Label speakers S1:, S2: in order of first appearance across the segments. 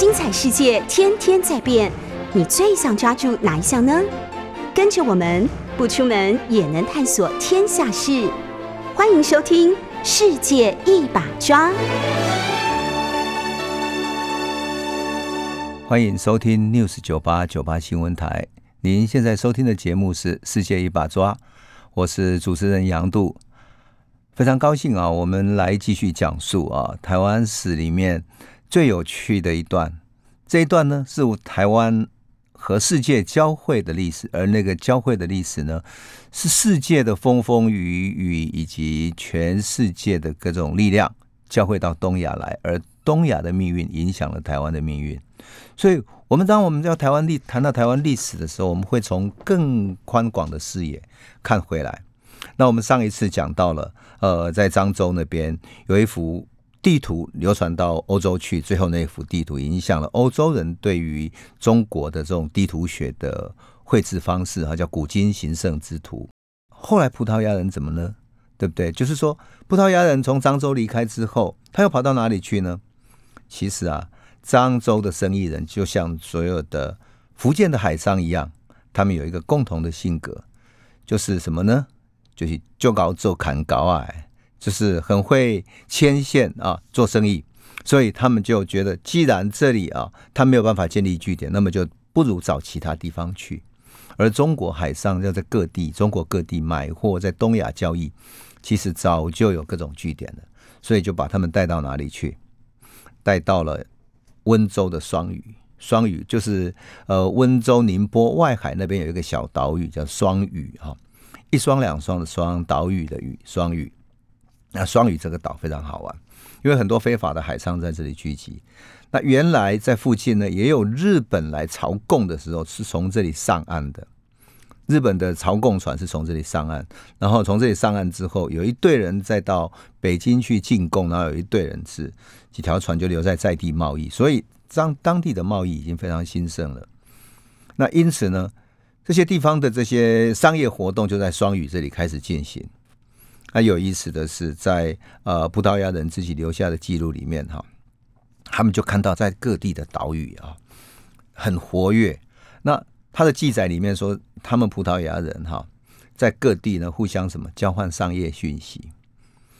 S1: 精彩世界天天在变，你最想抓住哪一项呢？跟着我们不出门也能探索天下事，欢迎收听《世界一把抓》。
S2: 欢迎收听 News 九八九八新闻台。您现在收听的节目是《世界一把抓》，我是主持人杨度。非常高兴啊，我们来继续讲述啊，台湾史里面最有趣的一段。这一段呢，是台湾和世界交汇的历史，而那个交汇的历史呢，是世界的风风雨雨以及全世界的各种力量交汇到东亚来，而东亚的命运影响了台湾的命运。所以，我们当我们在台湾历谈到台湾历史的时候，我们会从更宽广的视野看回来。那我们上一次讲到了，呃，在漳州那边有一幅地图流传到欧洲去，最后那幅地图影响了欧洲人对于中国的这种地图学的绘制方式，哈，叫古今形胜之图。后来葡萄牙人怎么呢？对不对？就是说，葡萄牙人从漳州离开之后，他又跑到哪里去呢？其实啊，漳州的生意人就像所有的福建的海商一样，他们有一个共同的性格，就是什么呢？就是就搞做砍高啊，就是很会牵线啊，做生意，所以他们就觉得，既然这里啊，他没有办法建立据点，那么就不如找其他地方去。而中国海上要在各地，中国各地买货，在东亚交易，其实早就有各种据点了，所以就把他们带到哪里去？带到了温州的双屿，双屿就是呃温州宁波外海那边有一个小岛屿叫双屿哈。一双两双的双岛屿的屿双屿，那双屿这个岛非常好玩，因为很多非法的海商在这里聚集。那原来在附近呢，也有日本来朝贡的时候是从这里上岸的。日本的朝贡船是从这里上岸，然后从这里上岸之后，有一队人再到北京去进贡，然后有一队人是几条船就留在在地贸易，所以当当地的贸易已经非常兴盛了。那因此呢？这些地方的这些商业活动就在双屿这里开始进行。那有意思的是，在呃葡萄牙人自己留下的记录里面，哈，他们就看到在各地的岛屿啊很活跃。那他的记载里面说，他们葡萄牙人哈在各地呢互相什么交换商业讯息。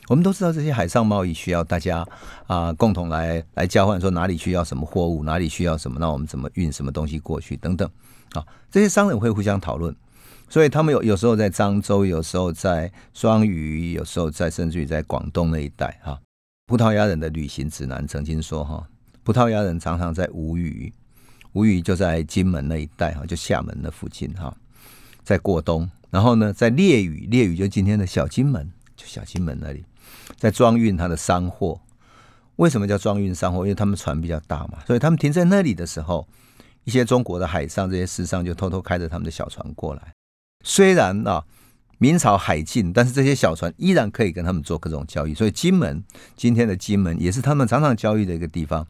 S2: 我们都知道这些海上贸易需要大家啊共同来来交换，说哪里需要什么货物，哪里需要什么，那我们怎么运什么东西过去等等。啊，这些商人会互相讨论，所以他们有有时候在漳州，有时候在双屿，有时候在甚至于在广东那一带。哈，葡萄牙人的旅行指南曾经说，哈，葡萄牙人常常在吴语，吴语就在金门那一带，哈，就厦门的附近，哈，在过冬。然后呢，在烈屿，烈屿就今天的小金门，就小金门那里，在装运他的商货。为什么叫装运商货？因为他们船比较大嘛，所以他们停在那里的时候。一些中国的海上这些师商就偷偷开着他们的小船过来，虽然啊明朝海禁，但是这些小船依然可以跟他们做各种交易。所以金门今天的金门也是他们常常交易的一个地方。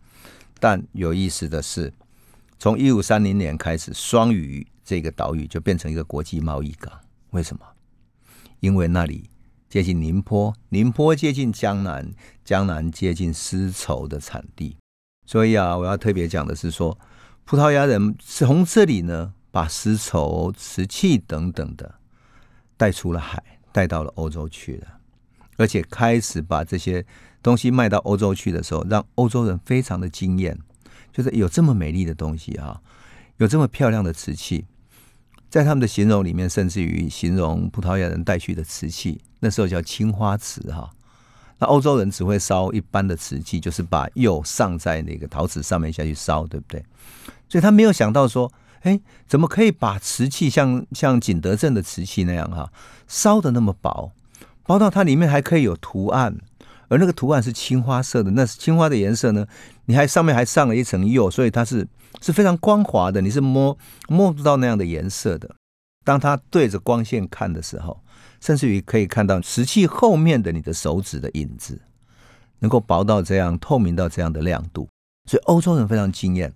S2: 但有意思的是，从一五三零年开始，双屿这个岛屿就变成一个国际贸易港。为什么？因为那里接近宁波，宁波接近江南，江南接近丝绸的产地。所以啊，我要特别讲的是说。葡萄牙人是从这里呢，把丝绸、瓷器等等的带出了海，带到了欧洲去了，而且开始把这些东西卖到欧洲去的时候，让欧洲人非常的惊艳，就是有这么美丽的东西啊，有这么漂亮的瓷器，在他们的形容里面，甚至于形容葡萄牙人带去的瓷器，那时候叫青花瓷哈。那欧洲人只会烧一般的瓷器，就是把釉上在那个陶瓷上面下去烧，对不对？所以他没有想到说，哎，怎么可以把瓷器像像景德镇的瓷器那样哈，烧的那么薄，薄到它里面还可以有图案，而那个图案是青花色的，那是青花的颜色呢？你还上面还上了一层釉，所以它是是非常光滑的，你是摸摸不到那样的颜色的。当它对着光线看的时候。甚至于可以看到瓷器后面的你的手指的影子，能够薄到这样，透明到这样的亮度，所以欧洲人非常惊艳。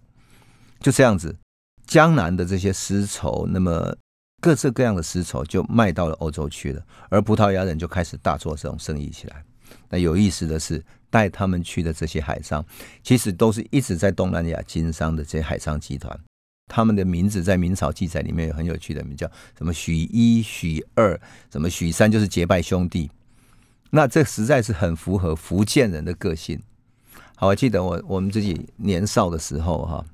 S2: 就这样子，江南的这些丝绸，那么各式各样的丝绸就卖到了欧洲去了，而葡萄牙人就开始大做这种生意起来。那有意思的是，带他们去的这些海商，其实都是一直在东南亚经商的这些海商集团。他们的名字在明朝记载里面有很有趣的名，叫什么许一、许二，什么许三，就是结拜兄弟。那这实在是很符合福建人的个性。好，我记得我我们自己年少的时候哈，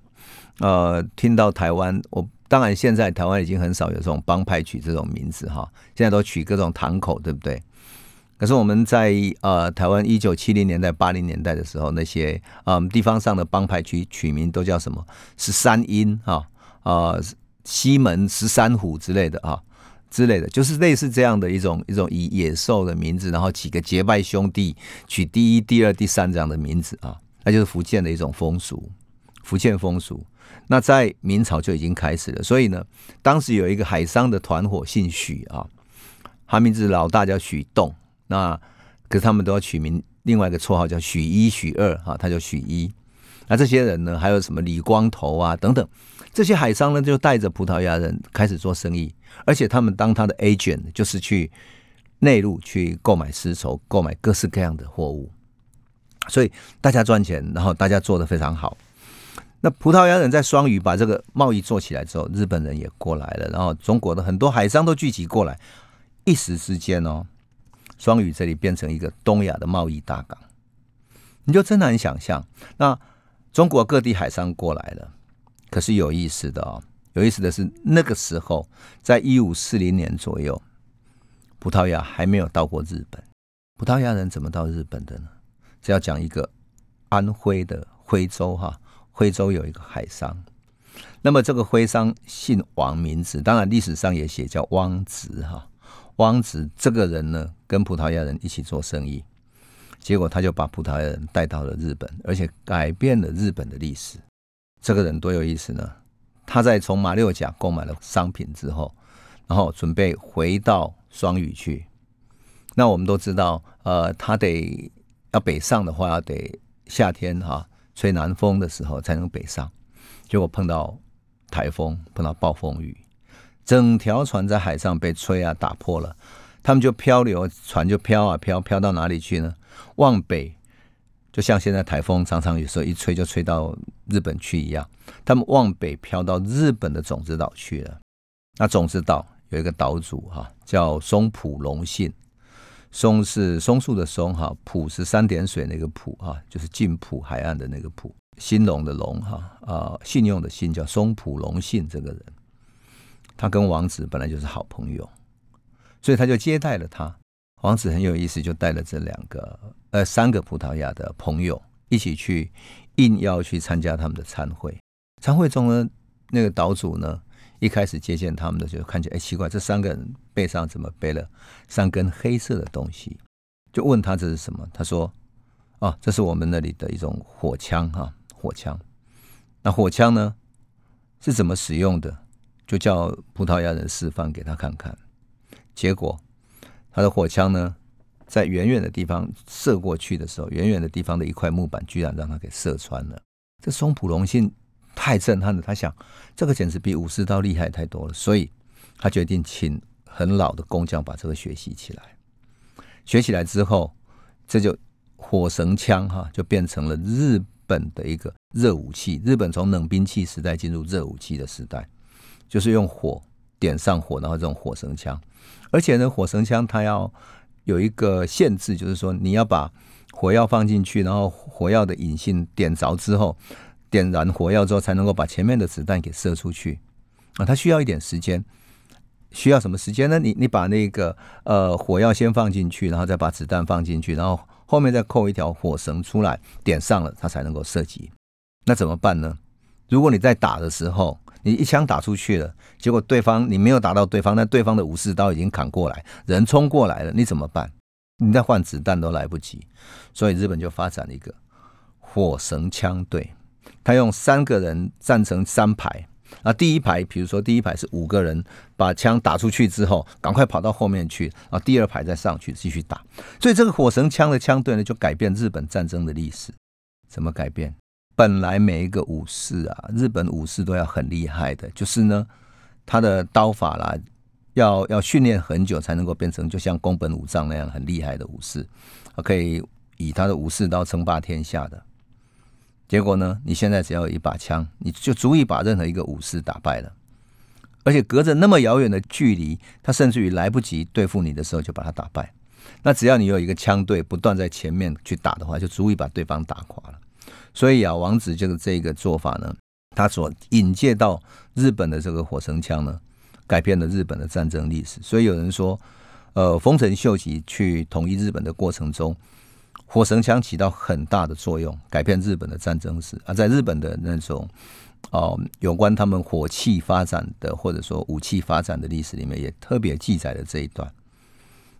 S2: 呃，听到台湾，我当然现在台湾已经很少有这种帮派取这种名字哈，现在都取各种堂口，对不对？可是我们在呃台湾一九七零年代、八零年代的时候，那些嗯地方上的帮派取取名都叫什么十三音哈啊西门十三虎之类的啊之类的，就是类似这样的一种一种以野兽的名字，然后几个结拜兄弟取第一、第二、第三这样的名字啊，那就是福建的一种风俗，福建风俗。那在明朝就已经开始了，所以呢，当时有一个海商的团伙姓许啊，他名字老大叫许栋。那可是他们都要取名另外一个绰号叫许一、许二哈，他叫许一。那这些人呢，还有什么李光头啊等等，这些海商呢，就带着葡萄牙人开始做生意，而且他们当他的 agent，就是去内陆去购买丝绸，购买各式各样的货物，所以大家赚钱，然后大家做的非常好。那葡萄牙人在双屿把这个贸易做起来之后，日本人也过来了，然后中国的很多海商都聚集过来，一时之间哦。双屿这里变成一个东亚的贸易大港，你就真难想象。那中国各地海商过来了，可是有意思的哦，有意思的是那个时候，在一五四零年左右，葡萄牙还没有到过日本。葡萄牙人怎么到日本的呢？这要讲一个安徽的徽州哈，徽州有一个海商，那么这个徽商姓王，名字当然历史上也写叫汪直哈。汪直这个人呢，跟葡萄牙人一起做生意，结果他就把葡萄牙人带到了日本，而且改变了日本的历史。这个人多有意思呢！他在从马六甲购买了商品之后，然后准备回到双屿去。那我们都知道，呃，他得要北上的话，要得夏天哈吹南风的时候才能北上。结果碰到台风，碰到暴风雨。整条船在海上被吹啊打破了，他们就漂流，船就飘啊飘，飘到哪里去呢？往北，就像现在台风常常有时候一吹就吹到日本去一样，他们往北飘到日本的种子岛去了。那种子岛有一个岛主哈，叫松浦隆信，松是松树的松哈，浦是三点水那个浦哈，就是近浦海岸的那个浦，兴隆的隆哈啊，信用的信叫松浦隆信这个人。他跟王子本来就是好朋友，所以他就接待了他。王子很有意思，就带了这两个呃三个葡萄牙的朋友一起去应邀去参加他们的参会。参会中呢，那个岛主呢一开始接见他们的时候，看见哎奇怪，这三个人背上怎么背了三根黑色的东西？就问他这是什么？他说：“哦，这是我们那里的一种火枪哈，火枪。那火枪呢是怎么使用的？”就叫葡萄牙人示范给他看看，结果他的火枪呢，在远远的地方射过去的时候，远远的地方的一块木板居然让他给射穿了。这松浦隆信太震撼了，他想这个简直比武士刀厉害太多了，所以他决定请很老的工匠把这个学习起来。学起来之后，这就火绳枪哈，就变成了日本的一个热武器。日本从冷兵器时代进入热武器的时代。就是用火点上火，然后这种火绳枪，而且呢，火绳枪它要有一个限制，就是说你要把火药放进去，然后火药的引信点着之后，点燃火药之后，才能够把前面的子弹给射出去啊。它需要一点时间，需要什么时间呢？你你把那个呃火药先放进去，然后再把子弹放进去，然后后面再扣一条火绳出来，点上了，它才能够射击。那怎么办呢？如果你在打的时候，你一枪打出去了，结果对方你没有打到对方，但对方的武士刀已经砍过来，人冲过来了，你怎么办？你再换子弹都来不及，所以日本就发展了一个火绳枪队，他用三个人站成三排，啊，第一排比如说第一排是五个人，把枪打出去之后，赶快跑到后面去，啊，第二排再上去继续打，所以这个火绳枪的枪队呢，就改变日本战争的历史。怎么改变？本来每一个武士啊，日本武士都要很厉害的，就是呢，他的刀法啦，要要训练很久才能够变成就像宫本武藏那样很厉害的武士。可以以他的武士刀称霸天下的。结果呢，你现在只要有一把枪，你就足以把任何一个武士打败了。而且隔着那么遥远的距离，他甚至于来不及对付你的时候就把他打败。那只要你有一个枪队不断在前面去打的话，就足以把对方打垮了。所以啊，王子就是这个做法呢，他所引介到日本的这个火绳枪呢，改变了日本的战争历史。所以有人说，呃，丰臣秀吉去统一日本的过程中，火绳枪起到很大的作用，改变日本的战争史。而在日本的那种哦，有关他们火器发展的或者说武器发展的历史里面，也特别记载了这一段。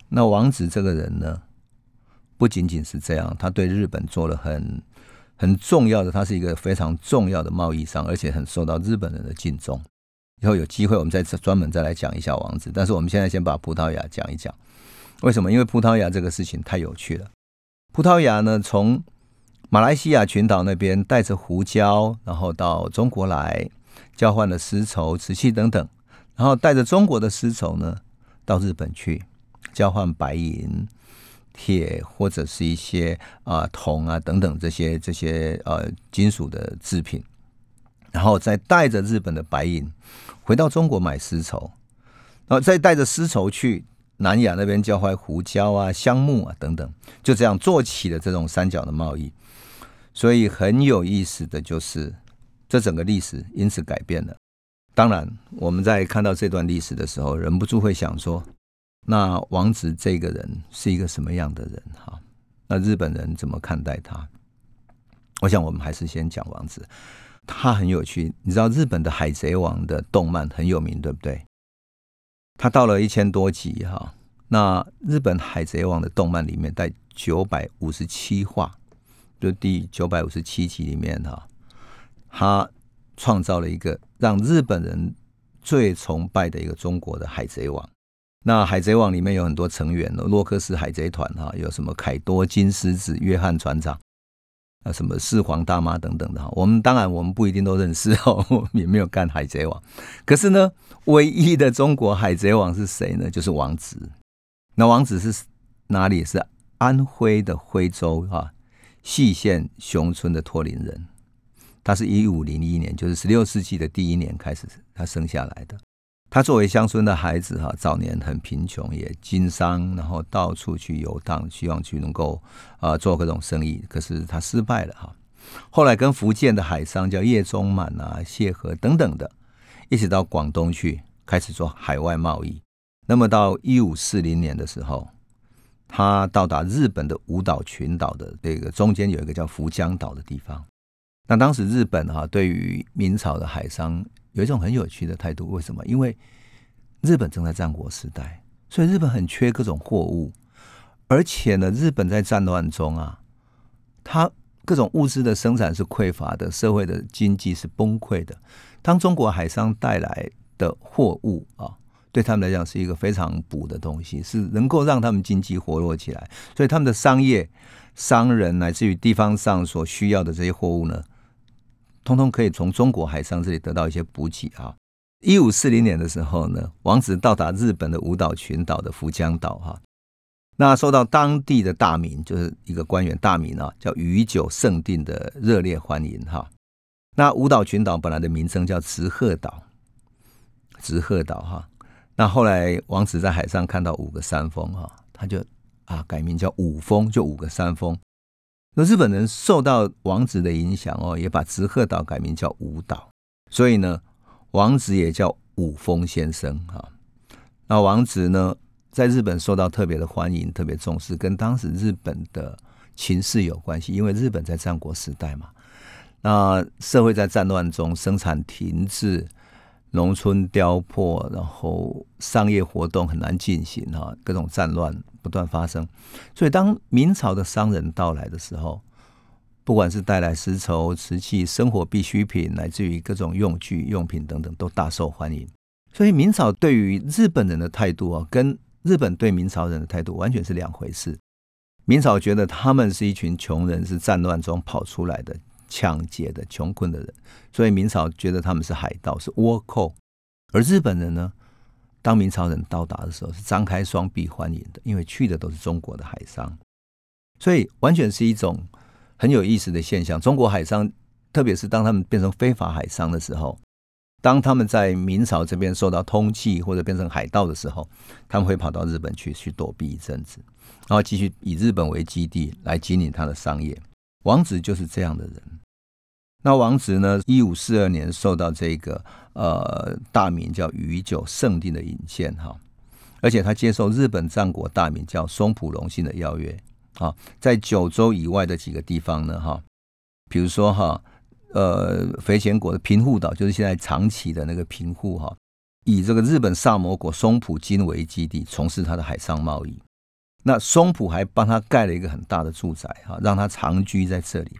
S2: 那王子这个人呢，不仅仅是这样，他对日本做了很很重要的，他是一个非常重要的贸易商，而且很受到日本人的敬重。以后有机会我们再专门再来讲一下王子。但是我们现在先把葡萄牙讲一讲，为什么？因为葡萄牙这个事情太有趣了。葡萄牙呢，从马来西亚群岛那边带着胡椒，然后到中国来交换了丝绸、瓷器等等，然后带着中国的丝绸呢到日本去。交换白银、铁或者是一些啊铜啊等等这些这些呃金属的制品，然后再带着日本的白银回到中国买丝绸，然后再带着丝绸去南亚那边交换胡椒啊、香木啊等等，就这样做起了这种三角的贸易。所以很有意思的就是，这整个历史因此改变了。当然，我们在看到这段历史的时候，忍不住会想说。那王子这个人是一个什么样的人？哈，那日本人怎么看待他？我想我们还是先讲王子。他很有趣，你知道日本的《海贼王》的动漫很有名，对不对？他到了一千多集哈。那日本《海贼王》的动漫里面，在九百五十七话，就第九百五十七集里面哈，他创造了一个让日本人最崇拜的一个中国的海贼王。那海贼王里面有很多成员洛克斯海贼团哈，有什么凯多金狮子、约翰船长啊，什么四皇大妈等等的哈。我们当然我们不一定都认识哦，也没有干海贼王。可是呢，唯一的中国海贼王是谁呢？就是王子。那王子是哪里？是安徽的徽州哈细县熊村的托林人。他是一五零一年，就是十六世纪的第一年开始，他生下来的。他作为乡村的孩子，哈，早年很贫穷，也经商，然后到处去游荡，希望去能够啊做各种生意。可是他失败了，哈。后来跟福建的海商叫叶宗满啊、谢和等等的，一起到广东去开始做海外贸易。那么到一五四零年的时候，他到达日本的五岛群岛的这个中间有一个叫福江岛的地方。那当时日本哈对于明朝的海商。有一种很有趣的态度，为什么？因为日本正在战国时代，所以日本很缺各种货物，而且呢，日本在战乱中啊，它各种物资的生产是匮乏的，社会的经济是崩溃的。当中国海商带来的货物啊，对他们来讲是一个非常补的东西，是能够让他们经济活络起来，所以他们的商业、商人乃至于地方上所需要的这些货物呢。通通可以从中国海上这里得到一些补给啊！一五四零年的时候呢，王子到达日本的五岛群岛的福江岛哈，那受到当地的大名，就是一个官员大名啊，叫宇久胜定的热烈欢迎哈。那五岛群岛本来的名称叫直鹤岛，直鹤岛哈。那后来王子在海上看到五个山峰哈，他就啊改名叫五峰，就五个山峰。那日本人受到王子的影响哦，也把直鹤岛改名叫武岛，所以呢，王子也叫武峰先生哈。那王子呢，在日本受到特别的欢迎，特别重视，跟当时日本的情势有关系，因为日本在战国时代嘛，那社会在战乱中，生产停滞。农村凋破，然后商业活动很难进行哈，各种战乱不断发生。所以，当明朝的商人到来的时候，不管是带来丝绸、瓷器、生活必需品，乃至于各种用具、用品等等，都大受欢迎。所以，明朝对于日本人的态度啊，跟日本对明朝人的态度完全是两回事。明朝觉得他们是一群穷人，是战乱中跑出来的。抢劫的穷困的人，所以明朝觉得他们是海盗，是倭寇。而日本人呢，当明朝人到达的时候，是张开双臂欢迎的，因为去的都是中国的海商。所以完全是一种很有意思的现象。中国海商，特别是当他们变成非法海商的时候，当他们在明朝这边受到通缉或者变成海盗的时候，他们会跑到日本去去躲避一阵子，然后继续以日本为基地来经营他的商业。王子就是这样的人。那王子呢？一五四二年受到这个呃大名叫宇久圣定的引荐哈，而且他接受日本战国大名叫松浦隆信的邀约啊，在九州以外的几个地方呢哈，比如说哈呃肥前国的平户岛，就是现在长崎的那个平户哈，以这个日本萨摩国松浦金为基地，从事他的海上贸易。那松浦还帮他盖了一个很大的住宅哈，让他长居在这里。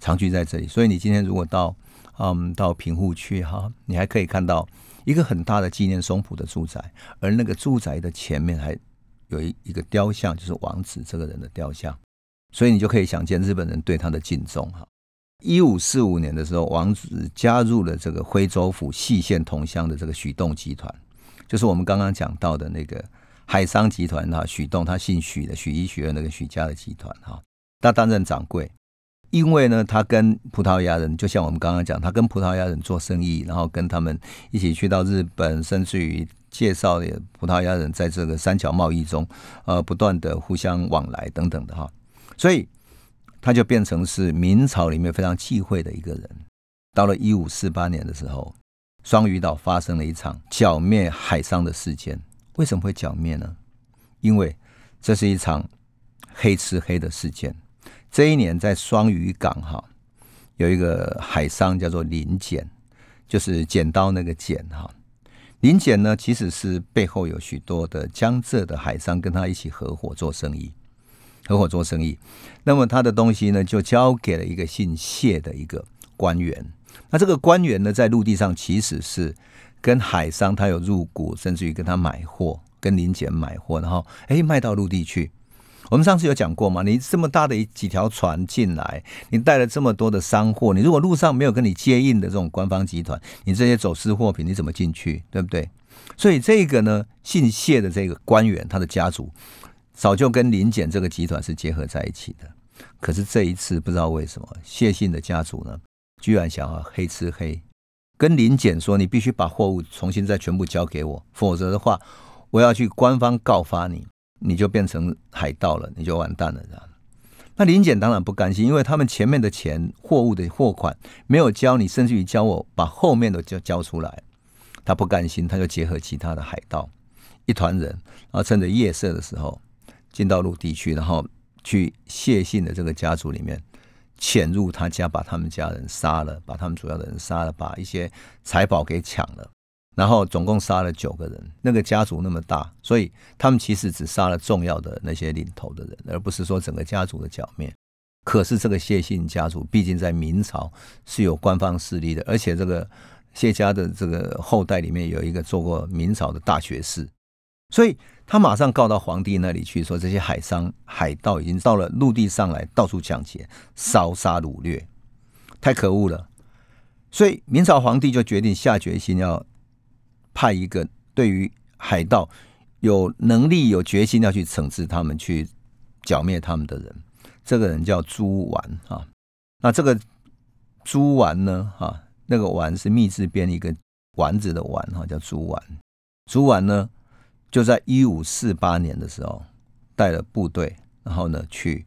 S2: 长居在这里，所以你今天如果到嗯到平户去哈，你还可以看到一个很大的纪念松浦的住宅，而那个住宅的前面还有一一个雕像，就是王子这个人的雕像，所以你就可以想见日本人对他的敬重哈。一五四五年的时候，王子加入了这个徽州府细县同乡的这个许栋集团，就是我们刚刚讲到的那个海商集团哈。许栋他姓许的，许一、许二那个许家的集团哈，他担任掌柜。因为呢，他跟葡萄牙人，就像我们刚刚讲，他跟葡萄牙人做生意，然后跟他们一起去到日本，甚至于介绍葡萄牙人在这个三角贸易中，呃，不断的互相往来等等的哈，所以他就变成是明朝里面非常忌讳的一个人。到了一五四八年的时候，双鱼岛发生了一场剿灭海商的事件。为什么会剿灭呢？因为这是一场黑吃黑的事件。这一年在双屿港哈，有一个海商叫做林简，就是剪刀那个剪哈。林简呢，其实是背后有许多的江浙的海商跟他一起合伙做生意，合伙做生意。那么他的东西呢，就交给了一个姓谢的一个官员。那这个官员呢，在陆地上其实是跟海商他有入股，甚至于跟他买货，跟林简买货，然后哎卖到陆地去。我们上次有讲过嘛？你这么大的几条船进来，你带了这么多的商货，你如果路上没有跟你接应的这种官方集团，你这些走私货品你怎么进去？对不对？所以这个呢，姓谢的这个官员，他的家族早就跟林简这个集团是结合在一起的。可是这一次不知道为什么，谢姓的家族呢，居然想要黑吃黑，跟林简说：“你必须把货物重新再全部交给我，否则的话，我要去官方告发你。”你就变成海盗了，你就完蛋了，这样。那林简当然不甘心，因为他们前面的钱、货物的货款没有交，你甚至于教我把后面的交交出来，他不甘心，他就结合其他的海盗一团人，然后趁着夜色的时候进到陆地去，然后去谢信的这个家族里面潜入他家，把他们家人杀了，把他们主要的人杀了，把一些财宝给抢了。然后总共杀了九个人，那个家族那么大，所以他们其实只杀了重要的那些领头的人，而不是说整个家族的剿灭。可是这个谢姓家族毕竟在明朝是有官方势力的，而且这个谢家的这个后代里面有一个做过明朝的大学士，所以他马上告到皇帝那里去，说这些海商海盗已经到了陆地上来，到处抢劫、烧杀掳掠，太可恶了。所以明朝皇帝就决定下决心要。派一个对于海盗有能力、有决心要去惩治他们、去剿灭他们的人，这个人叫朱丸啊。那这个朱丸呢，哈，那个丸是密字边一个丸子的丸哈，叫朱丸。朱丸呢，就在一五四八年的时候带了部队，然后呢去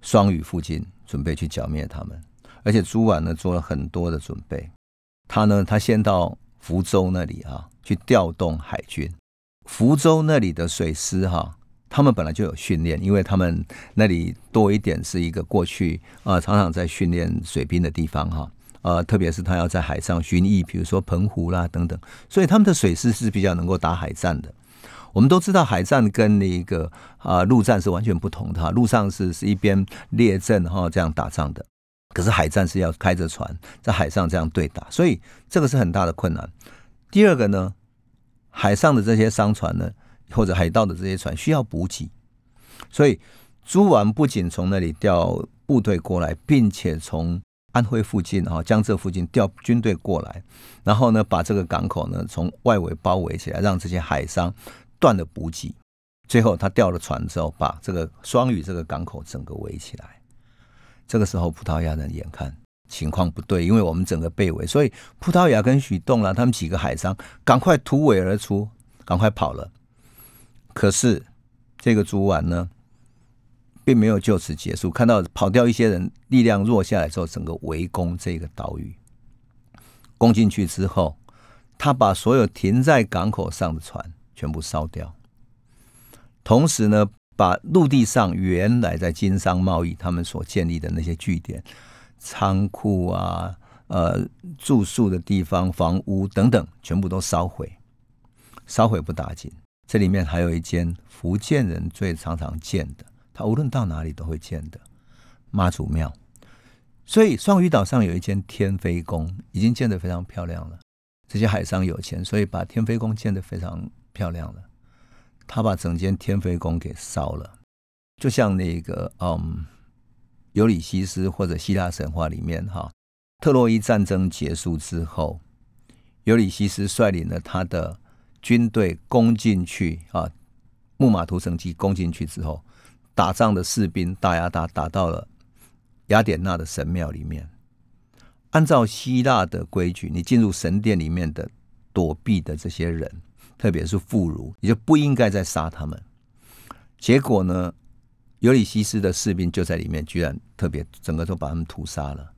S2: 双屿附近准备去剿灭他们，而且朱丸呢做了很多的准备。他呢，他先到。福州那里啊，去调动海军。福州那里的水师哈，他们本来就有训练，因为他们那里多一点是一个过去啊，常常在训练水兵的地方哈。呃，特别是他要在海上巡弋，比如说澎湖啦等等，所以他们的水师是比较能够打海战的。我们都知道，海战跟那个啊陆战是完全不同的哈。陆上是是一边列阵哈这样打仗的。可是海战是要开着船在海上这样对打，所以这个是很大的困难。第二个呢，海上的这些商船呢，或者海盗的这些船需要补给，所以朱丸不仅从那里调部队过来，并且从安徽附近啊江浙附近调军队过来，然后呢把这个港口呢从外围包围起来，让这些海商断了补给。最后他调了船之后，把这个双屿这个港口整个围起来。这个时候，葡萄牙人眼看情况不对，因为我们整个被围，所以葡萄牙跟许栋了他们几个海商赶快突围而出，赶快跑了。可是这个朱丸呢，并没有就此结束。看到跑掉一些人，力量弱下来之后，整个围攻这个岛屿，攻进去之后，他把所有停在港口上的船全部烧掉，同时呢。把陆地上原来在经商贸易他们所建立的那些据点、仓库啊、呃住宿的地方、房屋等等，全部都烧毁。烧毁不打紧，这里面还有一间福建人最常常见的，他无论到哪里都会见的妈祖庙。所以双鱼岛上有一间天妃宫，已经建得非常漂亮了。这些海商有钱，所以把天妃宫建得非常漂亮了。他把整间天妃宫给烧了，就像那个嗯，尤里西斯或者希腊神话里面哈，特洛伊战争结束之后，尤里西斯率领了他的军队攻进去啊，木马屠城记攻进去之后，打仗的士兵打呀打，打到了雅典娜的神庙里面。按照希腊的规矩，你进入神殿里面的躲避的这些人。特别是妇孺，你就不应该再杀他们。结果呢，尤里西斯的士兵就在里面，居然特别整个都把他们屠杀了。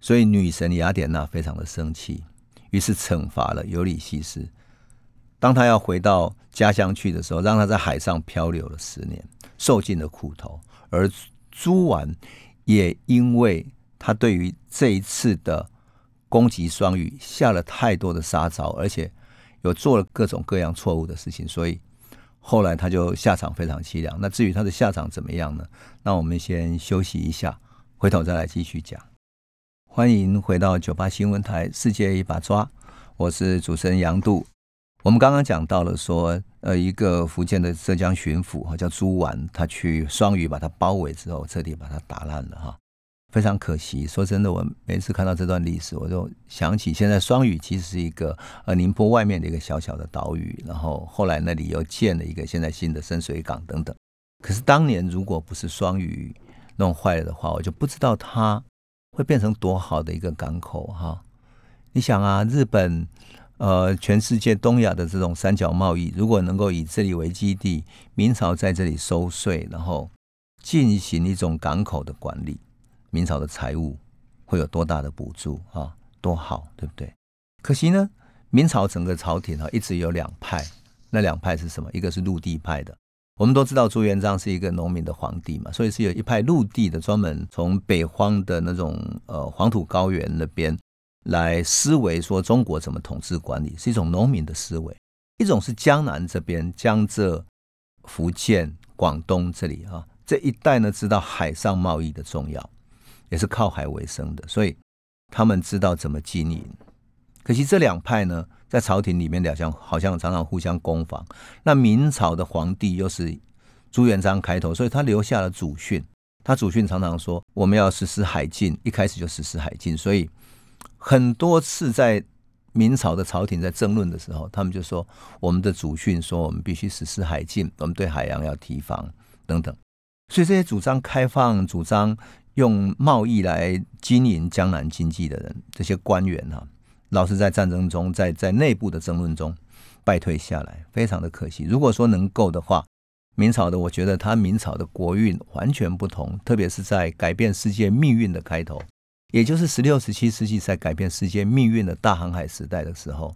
S2: 所以女神雅典娜非常的生气，于是惩罚了尤里西斯。当他要回到家乡去的时候，让他在海上漂流了十年，受尽了苦头。而朱丸也因为他对于这一次的攻击双鱼下了太多的杀招，而且。有做了各种各样错误的事情，所以后来他就下场非常凄凉。那至于他的下场怎么样呢？那我们先休息一下，回头再来继续讲。欢迎回到九八新闻台《世界一把抓》，我是主持人杨度。我们刚刚讲到了说，呃，一个福建的浙江巡抚哈叫朱丸，他去双屿把他包围之后，彻底把他打烂了哈。非常可惜，说真的，我每次看到这段历史，我就想起现在双屿其实是一个呃宁波外面的一个小小的岛屿，然后后来那里又建了一个现在新的深水港等等。可是当年如果不是双屿弄坏了的话，我就不知道它会变成多好的一个港口哈。你想啊，日本呃全世界东亚的这种三角贸易，如果能够以这里为基地，明朝在这里收税，然后进行一种港口的管理。明朝的财务会有多大的补助啊？多好，对不对？可惜呢，明朝整个朝廷啊，一直有两派。那两派是什么？一个是陆地派的。我们都知道朱元璋是一个农民的皇帝嘛，所以是有一派陆地的，专门从北荒的那种呃黄土高原那边来思维，说中国怎么统治管理，是一种农民的思维。一种是江南这边，江浙、福建、广东这里啊这一带呢，知道海上贸易的重要。也是靠海为生的，所以他们知道怎么经营。可惜这两派呢，在朝廷里面两相好像常常互相攻防。那明朝的皇帝又是朱元璋开头，所以他留下了祖训。他祖训常常说我们要实施海禁，一开始就实施海禁。所以很多次在明朝的朝廷在争论的时候，他们就说我们的祖训说我们必须实施海禁，我们对海洋要提防等等。所以这些主张开放、主张。用贸易来经营江南经济的人，这些官员哈，老是在战争中，在在内部的争论中败退下来，非常的可惜。如果说能够的话，明朝的，我觉得他明朝的国运完全不同，特别是在改变世界命运的开头，也就是十六、十七世纪在改变世界命运的大航海时代的时候，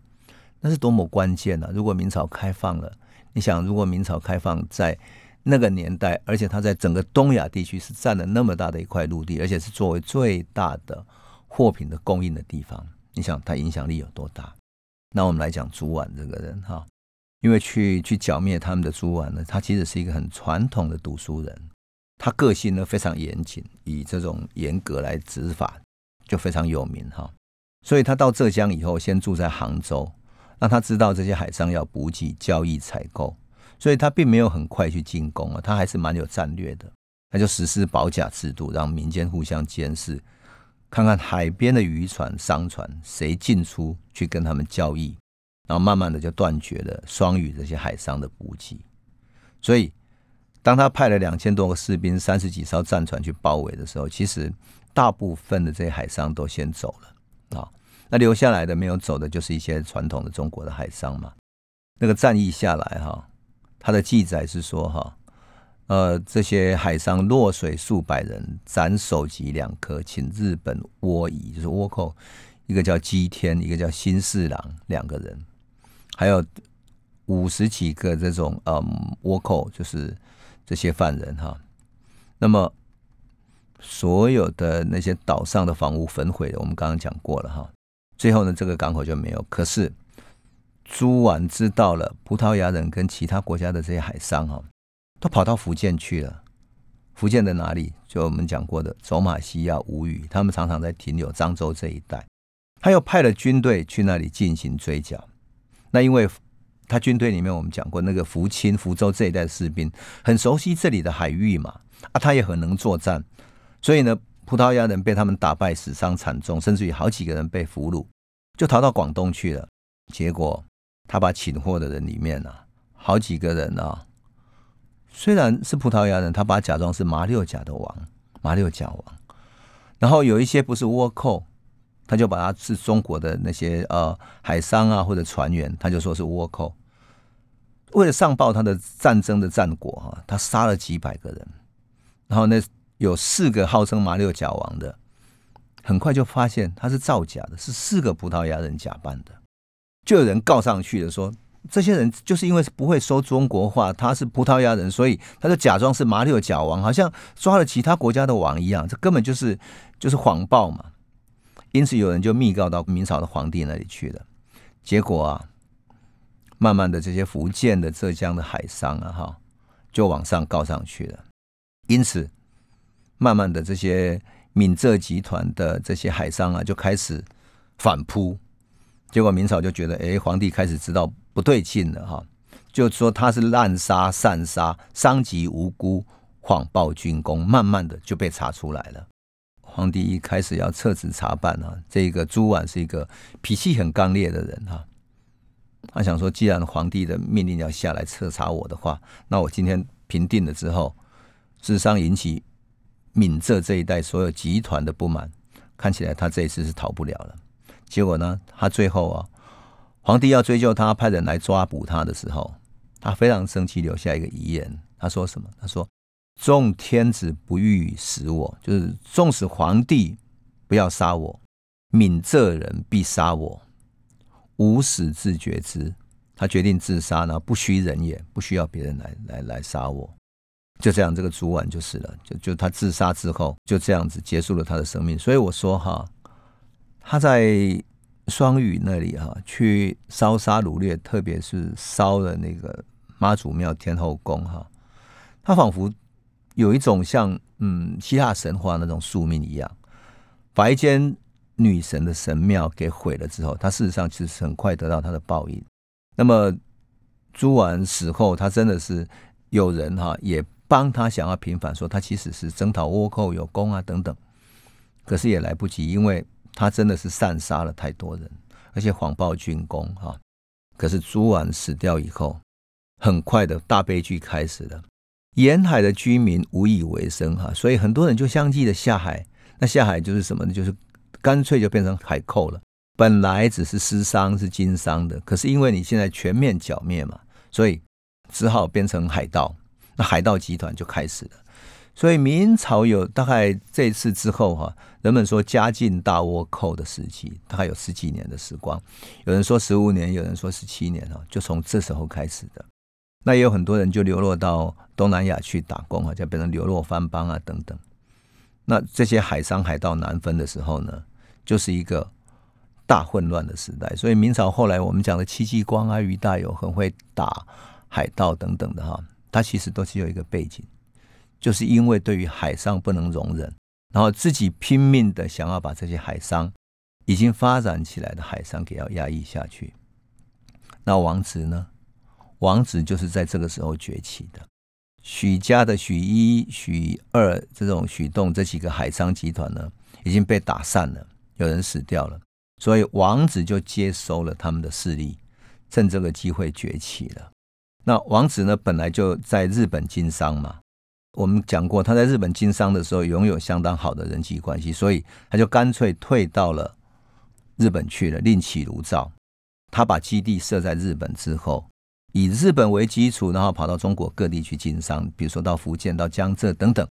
S2: 那是多么关键啊！如果明朝开放了，你想，如果明朝开放在。那个年代，而且它在整个东亚地区是占了那么大的一块陆地，而且是作为最大的货品的供应的地方。你想它影响力有多大？那我们来讲朱婉这个人哈，因为去去剿灭他们的朱婉呢，他其实是一个很传统的读书人，他个性呢非常严谨，以这种严格来执法就非常有名哈。所以他到浙江以后，先住在杭州，让他知道这些海上要补给、交易、采购。所以他并没有很快去进攻啊，他还是蛮有战略的。他就实施保甲制度，让民间互相监视，看看海边的渔船、商船谁进出去跟他们交易，然后慢慢的就断绝了双语这些海商的补给。所以，当他派了两千多个士兵、三十几艘战船去包围的时候，其实大部分的这些海商都先走了啊。那留下来的没有走的，就是一些传统的中国的海商嘛。那个战役下来哈，他的记载是说哈，呃，这些海上落水数百人，斩首级两颗，请日本倭夷，就是倭寇，一个叫基天，一个叫新四郎，两个人，还有。五十几个这种嗯倭寇，就是这些犯人哈。那么所有的那些岛上的房屋焚毁了，我们刚刚讲过了哈。最后呢，这个港口就没有。可是朱婉知道了，葡萄牙人跟其他国家的这些海商哈，都跑到福建去了。福建的哪里？就我们讲过的走马西亚、吴语，他们常常在停留漳州这一带。他又派了军队去那里进行追剿。那因为他军队里面，我们讲过那个福清、福州这一带士兵很熟悉这里的海域嘛，啊，他也很能作战，所以呢，葡萄牙人被他们打败，死伤惨重，甚至于好几个人被俘虏，就逃到广东去了。结果他把请货的人里面啊，好几个人啊，虽然是葡萄牙人，他把假装是马六甲的王，马六甲王，然后有一些不是倭寇。他就把他是中国的那些呃海商啊或者船员，他就说是倭寇。为了上报他的战争的战果啊，他杀了几百个人。然后那有四个号称马六甲王的，很快就发现他是造假的，是四个葡萄牙人假扮的。就有人告上去了，说这些人就是因为不会说中国话，他是葡萄牙人，所以他就假装是马六甲王，好像抓了其他国家的王一样。这根本就是就是谎报嘛。因此，有人就密告到明朝的皇帝那里去了。结果啊，慢慢的，这些福建的、浙江的海商啊，哈，就往上告上去了。因此，慢慢的，这些闽浙集团的这些海商啊，就开始反扑。结果，明朝就觉得，哎，皇帝开始知道不对劲了，哈，就说他是滥杀、散杀、伤及无辜、谎报军功，慢慢的就被查出来了。皇帝一开始要撤职查办啊，这个朱婉是一个脾气很刚烈的人哈。他想说，既然皇帝的命令要下来彻查我的话，那我今天平定了之后，智商引起闽浙这一带所有集团的不满，看起来他这一次是逃不了了。结果呢，他最后啊，皇帝要追究他，派人来抓捕他的时候，他非常生气，留下一个遗言。他说什么？他说。纵天子不欲死我，就是纵使皇帝不要杀我，闽浙人必杀我，吾死自绝之。他决定自杀呢，不需人也，不需要别人来来来杀我。就这样，这个主晚就是了。就就他自杀之后，就这样子结束了他的生命。所以我说哈，他在双屿那里哈，去烧杀掳掠，特别是烧了那个妈祖庙天后宫哈，他仿佛。有一种像嗯希腊神话那种宿命一样，把一间女神的神庙给毁了之后，他事实上其实很快得到他的报应。那么朱婉死后，他真的是有人哈也帮他想要平反，说他其实是征讨倭寇有功啊等等，可是也来不及，因为他真的是擅杀了太多人，而且谎报军功哈。可是朱婉死掉以后，很快的大悲剧开始了。沿海的居民无以为生哈，所以很多人就相继的下海。那下海就是什么呢？就是干脆就变成海寇了。本来只是私商是经商的，可是因为你现在全面剿灭嘛，所以只好变成海盗。那海盗集团就开始了。所以明朝有大概这次之后哈，人们说嘉靖大倭寇的时期，大概有十几年的时光。有人说十五年，有人说十七年哈，就从这时候开始的。那也有很多人就流落到东南亚去打工啊，就变成流落番邦啊等等。那这些海商海盗难分的时候呢，就是一个大混乱的时代。所以明朝后来我们讲的戚继光啊、于大有很会打海盗等等的哈，他其实都是有一个背景，就是因为对于海上不能容忍，然后自己拼命的想要把这些海商已经发展起来的海商给要压抑下去。那王子呢？王子就是在这个时候崛起的。许家的许一、许二这种许栋这几个海商集团呢，已经被打散了，有人死掉了，所以王子就接收了他们的势力，趁这个机会崛起了。那王子呢，本来就在日本经商嘛。我们讲过，他在日本经商的时候拥有相当好的人际关系，所以他就干脆退到了日本去了，另起炉灶。他把基地设在日本之后，以日本为基础，然后跑到中国各地去经商，比如说到福建、到江浙等等，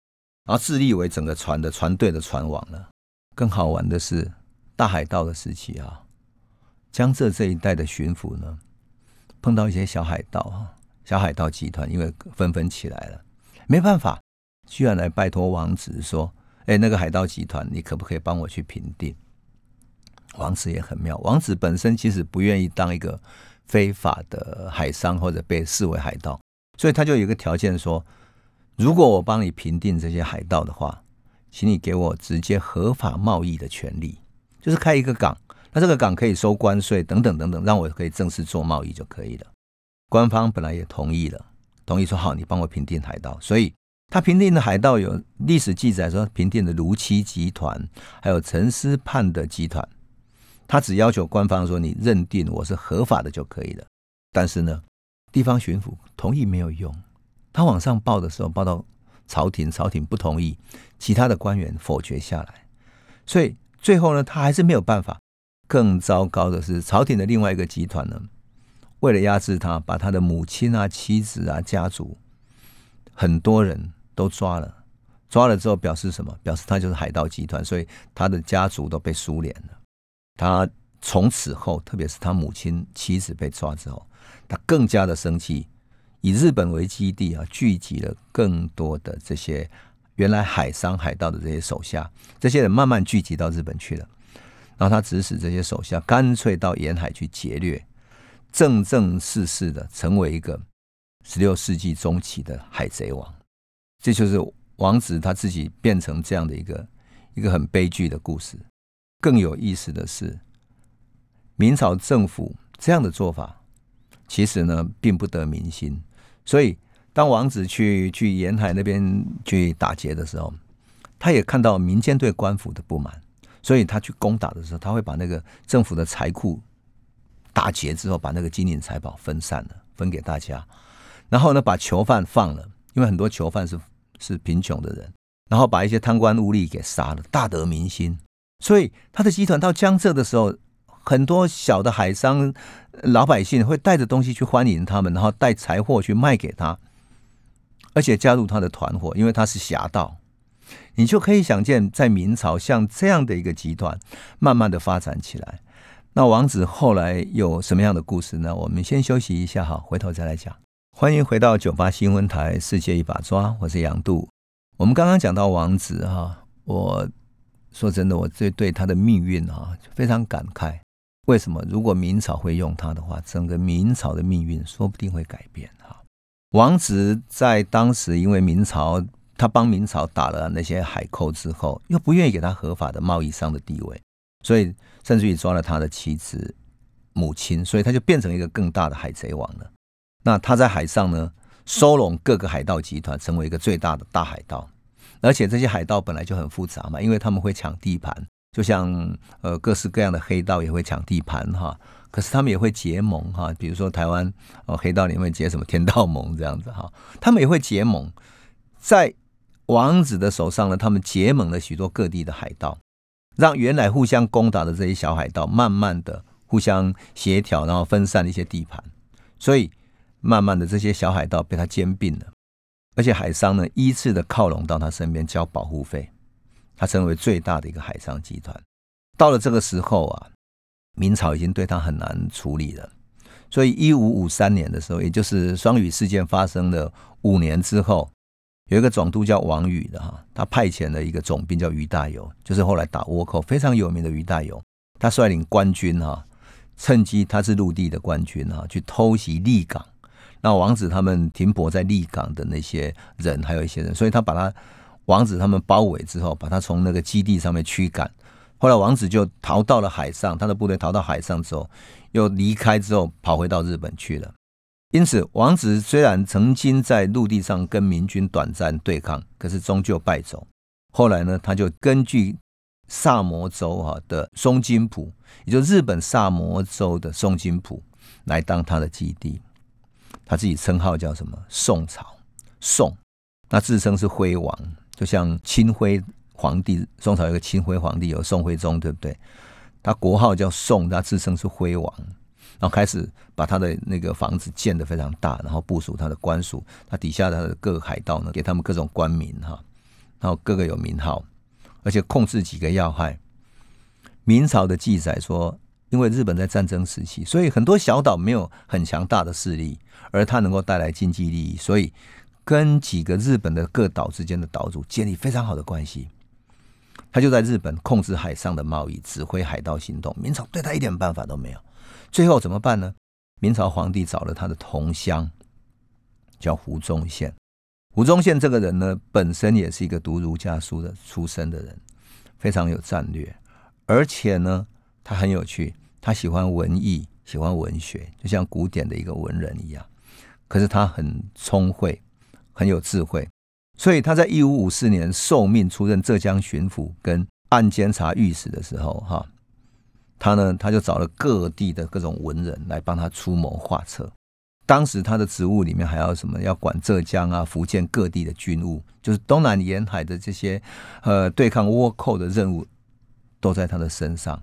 S2: 然后自立为整个船的船队的船王了。更好玩的是，大海盗的时期啊，江浙这一带的巡抚呢，碰到一些小海盗啊，小海盗集团因为纷纷起来了。没办法，居然来拜托王子说：“哎，那个海盗集团，你可不可以帮我去平定？”王子也很妙，王子本身其实不愿意当一个非法的海商或者被视为海盗，所以他就有一个条件说：“如果我帮你平定这些海盗的话，请你给我直接合法贸易的权利，就是开一个港，那这个港可以收关税等等等等，让我可以正式做贸易就可以了。”官方本来也同意了。同意说好，你帮我平定海盗。所以他平定的海盗有历史记载说，平定的卢七集团，还有陈思盼的集团。他只要求官方说，你认定我是合法的就可以了。但是呢，地方巡抚同意没有用。他往上报的时候，报到朝廷，朝廷不同意，其他的官员否决下来。所以最后呢，他还是没有办法。更糟糕的是，朝廷的另外一个集团呢。为了压制他，把他的母亲啊、妻子啊、家族很多人都抓了。抓了之后，表示什么？表示他就是海盗集团，所以他的家族都被苏联了。他从此后，特别是他母亲、妻子被抓之后，他更加的生气，以日本为基地啊，聚集了更多的这些原来海商海盗的这些手下，这些人慢慢聚集到日本去了。然后他指使这些手下，干脆到沿海去劫掠。正正式式的成为一个十六世纪中期的海贼王，这就是王子他自己变成这样的一个一个很悲剧的故事。更有意思的是，明朝政府这样的做法，其实呢并不得民心。所以，当王子去去沿海那边去打劫的时候，他也看到民间对官府的不满，所以他去攻打的时候，他会把那个政府的财库。打劫之后，把那个金银财宝分散了，分给大家。然后呢，把囚犯放了，因为很多囚犯是是贫穷的人。然后把一些贪官污吏给杀了，大得民心。所以他的集团到江浙的时候，很多小的海商老百姓会带着东西去欢迎他们，然后带财货去卖给他，而且加入他的团伙，因为他是侠盗。你就可以想见，在明朝像这样的一个集团，慢慢的发展起来。那王子后来有什么样的故事呢？我们先休息一下哈，回头再来讲。欢迎回到九八新闻台《世界一把抓》，我是杨度。我们刚刚讲到王子哈，我说真的，我对对他的命运啊非常感慨。为什么？如果明朝会用他的话，整个明朝的命运说不定会改变哈。王子在当时因为明朝他帮明朝打了那些海寇之后，又不愿意给他合法的贸易商的地位，所以。甚至于抓了他的妻子、母亲，所以他就变成一个更大的海贼王了。那他在海上呢，收拢各个海盗集团，成为一个最大的大海盗。而且这些海盗本来就很复杂嘛，因为他们会抢地盘，就像呃各式各样的黑道也会抢地盘哈。可是他们也会结盟哈，比如说台湾哦黑道里面结什么天道盟这样子哈，他们也会结盟。在王子的手上呢，他们结盟了许多各地的海盗。让原来互相攻打的这些小海盗，慢慢的互相协调，然后分散一些地盘，所以慢慢的这些小海盗被他兼并了，而且海商呢依次的靠拢到他身边交保护费，他成为最大的一个海商集团。到了这个时候啊，明朝已经对他很难处理了，所以一五五三年的时候，也就是双语事件发生的五年之后。有一个总督叫王宇的哈，他派遣了一个总兵叫于大猷，就是后来打倭寇非常有名的于大猷。他率领官军哈，趁机他是陆地的官军哈，去偷袭利港。那王子他们停泊在利港的那些人，还有一些人，所以他把他王子他们包围之后，把他从那个基地上面驱赶。后来王子就逃到了海上，他的部队逃到海上之后，又离开之后，跑回到日本去了。因此，王子虽然曾经在陆地上跟明军短暂对抗，可是终究败走。后来呢，他就根据萨摩州哈的松金浦，也就日本萨摩州的松金浦来当他的基地。他自己称号叫什么？宋朝，宋，那自称是徽王，就像清徽皇帝，宋朝有个清徽皇帝，有宋徽宗，对不对？他国号叫宋，他自称是徽王，然后开始把他的那个房子建得非常大，然后部署他的官署，他底下的各个海盗呢，给他们各种官名哈，然后各个有名号，而且控制几个要害。明朝的记载说。因为日本在战争时期，所以很多小岛没有很强大的势力，而它能够带来经济利益，所以跟几个日本的各岛之间的岛主建立非常好的关系。他就在日本控制海上的贸易，指挥海盗行动。明朝对他一点办法都没有。最后怎么办呢？明朝皇帝找了他的同乡，叫胡宗宪。胡宗宪这个人呢，本身也是一个读儒家书的出身的人，非常有战略，而且呢。他很有趣，他喜欢文艺，喜欢文学，就像古典的一个文人一样。可是他很聪慧，很有智慧，所以他在一五五四年受命出任浙江巡抚跟按监察御史的时候，哈，他呢他就找了各地的各种文人来帮他出谋划策。当时他的职务里面还要什么？要管浙江啊、福建各地的军务，就是东南沿海的这些呃对抗倭寇的任务，都在他的身上。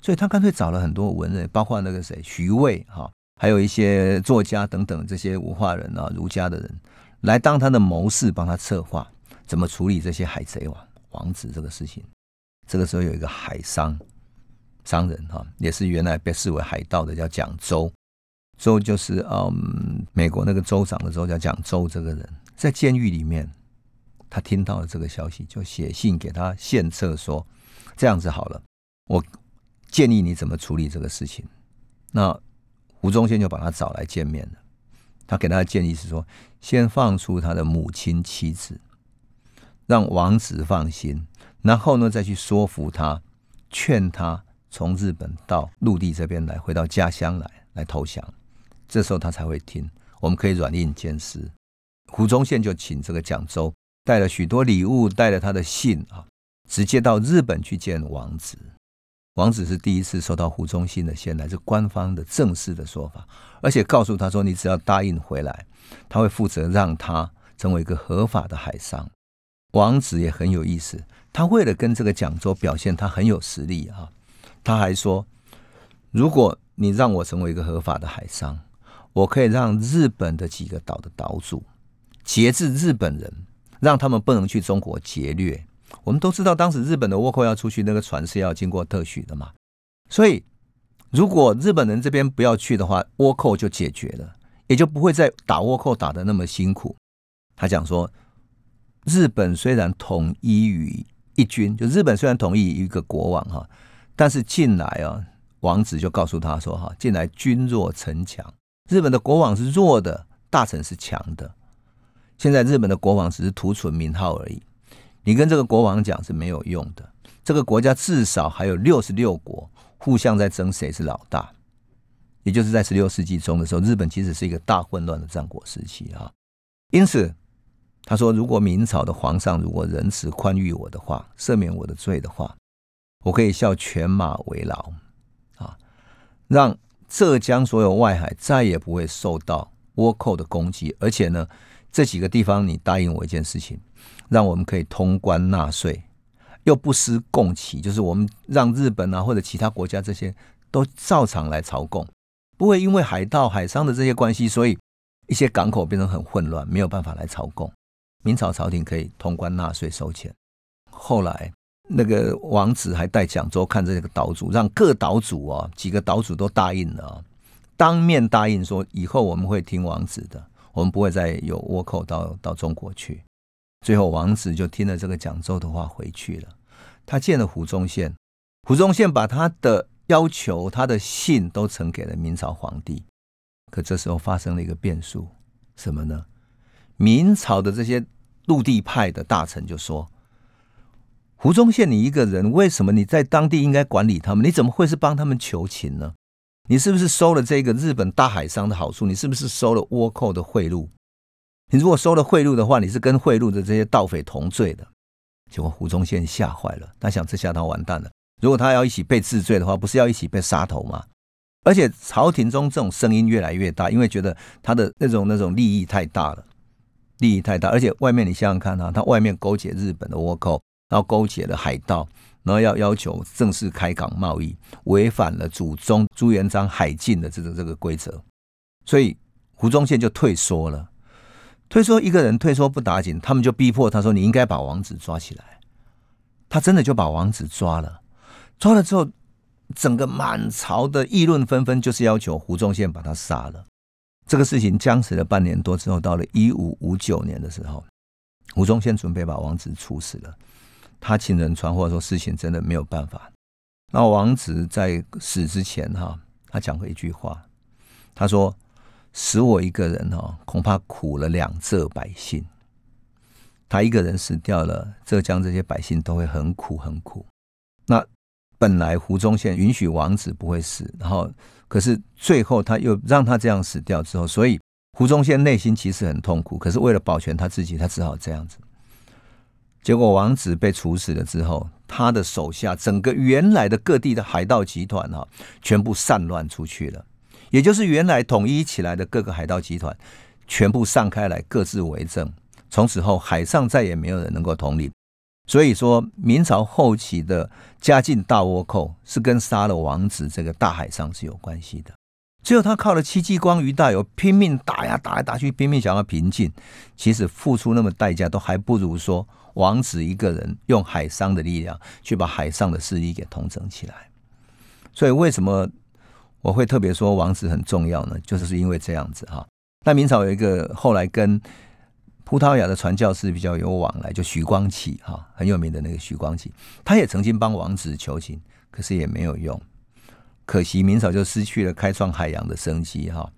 S2: 所以他干脆找了很多文人，包括那个谁徐渭哈，还有一些作家等等这些文化人啊、儒家的人，来当他的谋士，帮他策划怎么处理这些海贼王王子这个事情。这个时候有一个海商商人哈，也是原来被视为海盗的，叫蒋周。周就是嗯，美国那个州长的州叫蒋周。这个人在监狱里面，他听到了这个消息，就写信给他献策说：“这样子好了，我。”建议你怎么处理这个事情？那胡宗宪就把他找来见面了。他给他的建议是说：先放出他的母亲妻子，让王子放心，然后呢再去说服他，劝他从日本到陆地这边来，回到家乡来，来投降。这时候他才会听。我们可以软硬兼施。胡宗宪就请这个蒋周带了许多礼物，带了他的信啊，直接到日本去见王子。王子是第一次收到胡宗宪的信，来自官方的正式的说法，而且告诉他说：“你只要答应回来，他会负责让他成为一个合法的海商。”王子也很有意思，他为了跟这个蒋州表现他很有实力啊，他还说：“如果你让我成为一个合法的海商，我可以让日本的几个岛的岛主节制日本人，让他们不能去中国劫掠。”我们都知道，当时日本的倭寇要出去，那个船是要经过特许的嘛。所以，如果日本人这边不要去的话，倭寇就解决了，也就不会再打倭寇打的那么辛苦。他讲说，日本虽然统一于一军，就日本虽然统一一个国王哈，但是进来啊，王子就告诉他说哈，进来君弱臣强，日本的国王是弱的，大臣是强的。现在日本的国王只是图存名号而已。你跟这个国王讲是没有用的。这个国家至少还有六十六国互相在争谁是老大，也就是在十六世纪中的时候，日本其实是一个大混乱的战国时期啊。因此，他说，如果明朝的皇上如果仁慈宽裕我的话，赦免我的罪的话，我可以效犬马为劳啊，让浙江所有外海再也不会受到倭寇的攻击，而且呢，这几个地方你答应我一件事情。让我们可以通关纳税，又不失贡旗，就是我们让日本啊或者其他国家这些都照常来朝贡，不会因为海盗、海商的这些关系，所以一些港口变成很混乱，没有办法来朝贡。明朝朝廷可以通关纳税收钱。后来那个王子还带蒋州看这个岛主，让各岛主啊几个岛主都答应了，当面答应说以后我们会听王子的，我们不会再有倭寇到到中国去。最后，王子就听了这个讲州的话回去了。他见了胡宗宪，胡宗宪把他的要求、他的信都呈给了明朝皇帝。可这时候发生了一个变数，什么呢？明朝的这些陆地派的大臣就说：“胡宗宪，你一个人，为什么你在当地应该管理他们？你怎么会是帮他们求情呢？你是不是收了这个日本大海商的好处？你是不是收了倭寇的贿赂？”你如果收了贿赂的话，你是跟贿赂的这些盗匪同罪的。结果胡宗宪吓坏了，他想这下他完蛋了。如果他要一起被治罪的话，不是要一起被杀头吗？而且朝廷中这种声音越来越大，因为觉得他的那种那种利益太大了，利益太大，而且外面你想想看啊，他外面勾结日本的倭寇，然后勾结了海盗，然后要要求正式开港贸易，违反了祖宗朱元璋海禁的这个这个规则，所以胡宗宪就退缩了。退缩一个人退缩不打紧，他们就逼迫他说：“你应该把王子抓起来。”他真的就把王子抓了，抓了之后。整个满朝的议论纷纷，就是要求胡宗宪把他杀了。这个事情僵持了半年多之后，到了一五五九年的时候，胡宗宪准备把王子处死了。他请人传话说，事情真的没有办法。那王子在死之前，哈，他讲过一句话，他说：“死我一个人，哈，恐怕苦了两浙百姓。他一个人死掉了，浙江这些百姓都会很苦很苦。”那本来胡宗宪允许王子不会死，然后可是最后他又让他这样死掉之后，所以胡宗宪内心其实很痛苦。可是为了保全他自己，他只好这样子。结果王子被处死了之后，他的手下整个原来的各地的海盗集团哈，全部散乱出去了，也就是原来统一起来的各个海盗集团，全部散开来各自为政。从此后，海上再也没有人能够统领。所以说，明朝后期的嘉靖大倭寇是跟杀了王子这个大海上是有关系的。只有他靠了戚继光、于大猷拼命打呀打来打去，拼命想要平静，其实付出那么代价，都还不如说王子一个人用海商的力量去把海上的势力给统整起来。所以为什么我会特别说王子很重要呢？就是因为这样子哈。那明朝有一个后来跟。葡萄牙的传教士比较有往来，就徐光启哈，很有名的那个徐光启，他也曾经帮王子求情，可是也没有用。可惜明朝就失去了开创海洋的生机哈。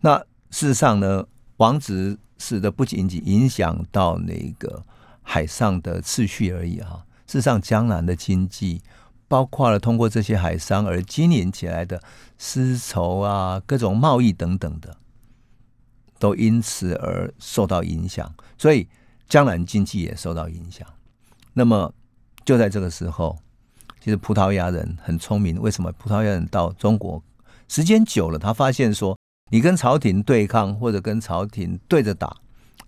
S2: 那事实上呢，王子死的不仅仅影响到那个海上的秩序而已哈。事实上，江南的经济，包括了通过这些海商而经营起来的丝绸啊，各种贸易等等的。都因此而受到影响，所以江南经济也受到影响。那么就在这个时候，其实葡萄牙人很聪明。为什么葡萄牙人到中国时间久了，他发现说，你跟朝廷对抗或者跟朝廷对着打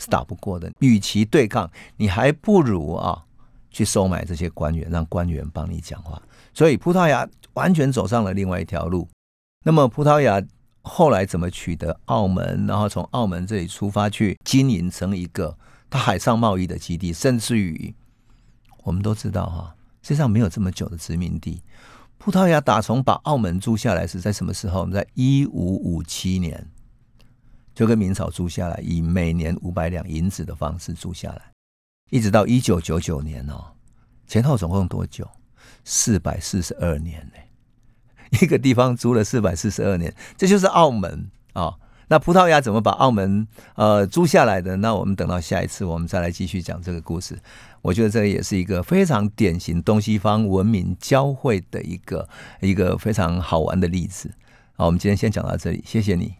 S2: 是打不过的。与其对抗，你还不如啊去收买这些官员，让官员帮你讲话。所以葡萄牙完全走上了另外一条路。那么葡萄牙。后来怎么取得澳门，然后从澳门这里出发去经营成一个它海上贸易的基地，甚至于我们都知道哈，实际上没有这么久的殖民地。葡萄牙打从把澳门租下来是在什么时候？我们在一五五七年就跟明朝租下来，以每年五百两银子的方式租下来，一直到一九九九年哦，前后总共多久？四百四十二年呢。一个地方租了四百四十二年，这就是澳门啊。那葡萄牙怎么把澳门呃租下来的？那我们等到下一次，我们再来继续讲这个故事。我觉得这也是一个非常典型东西方文明交汇的一个一个非常好玩的例子。好，我们今天先讲到这里，谢谢你。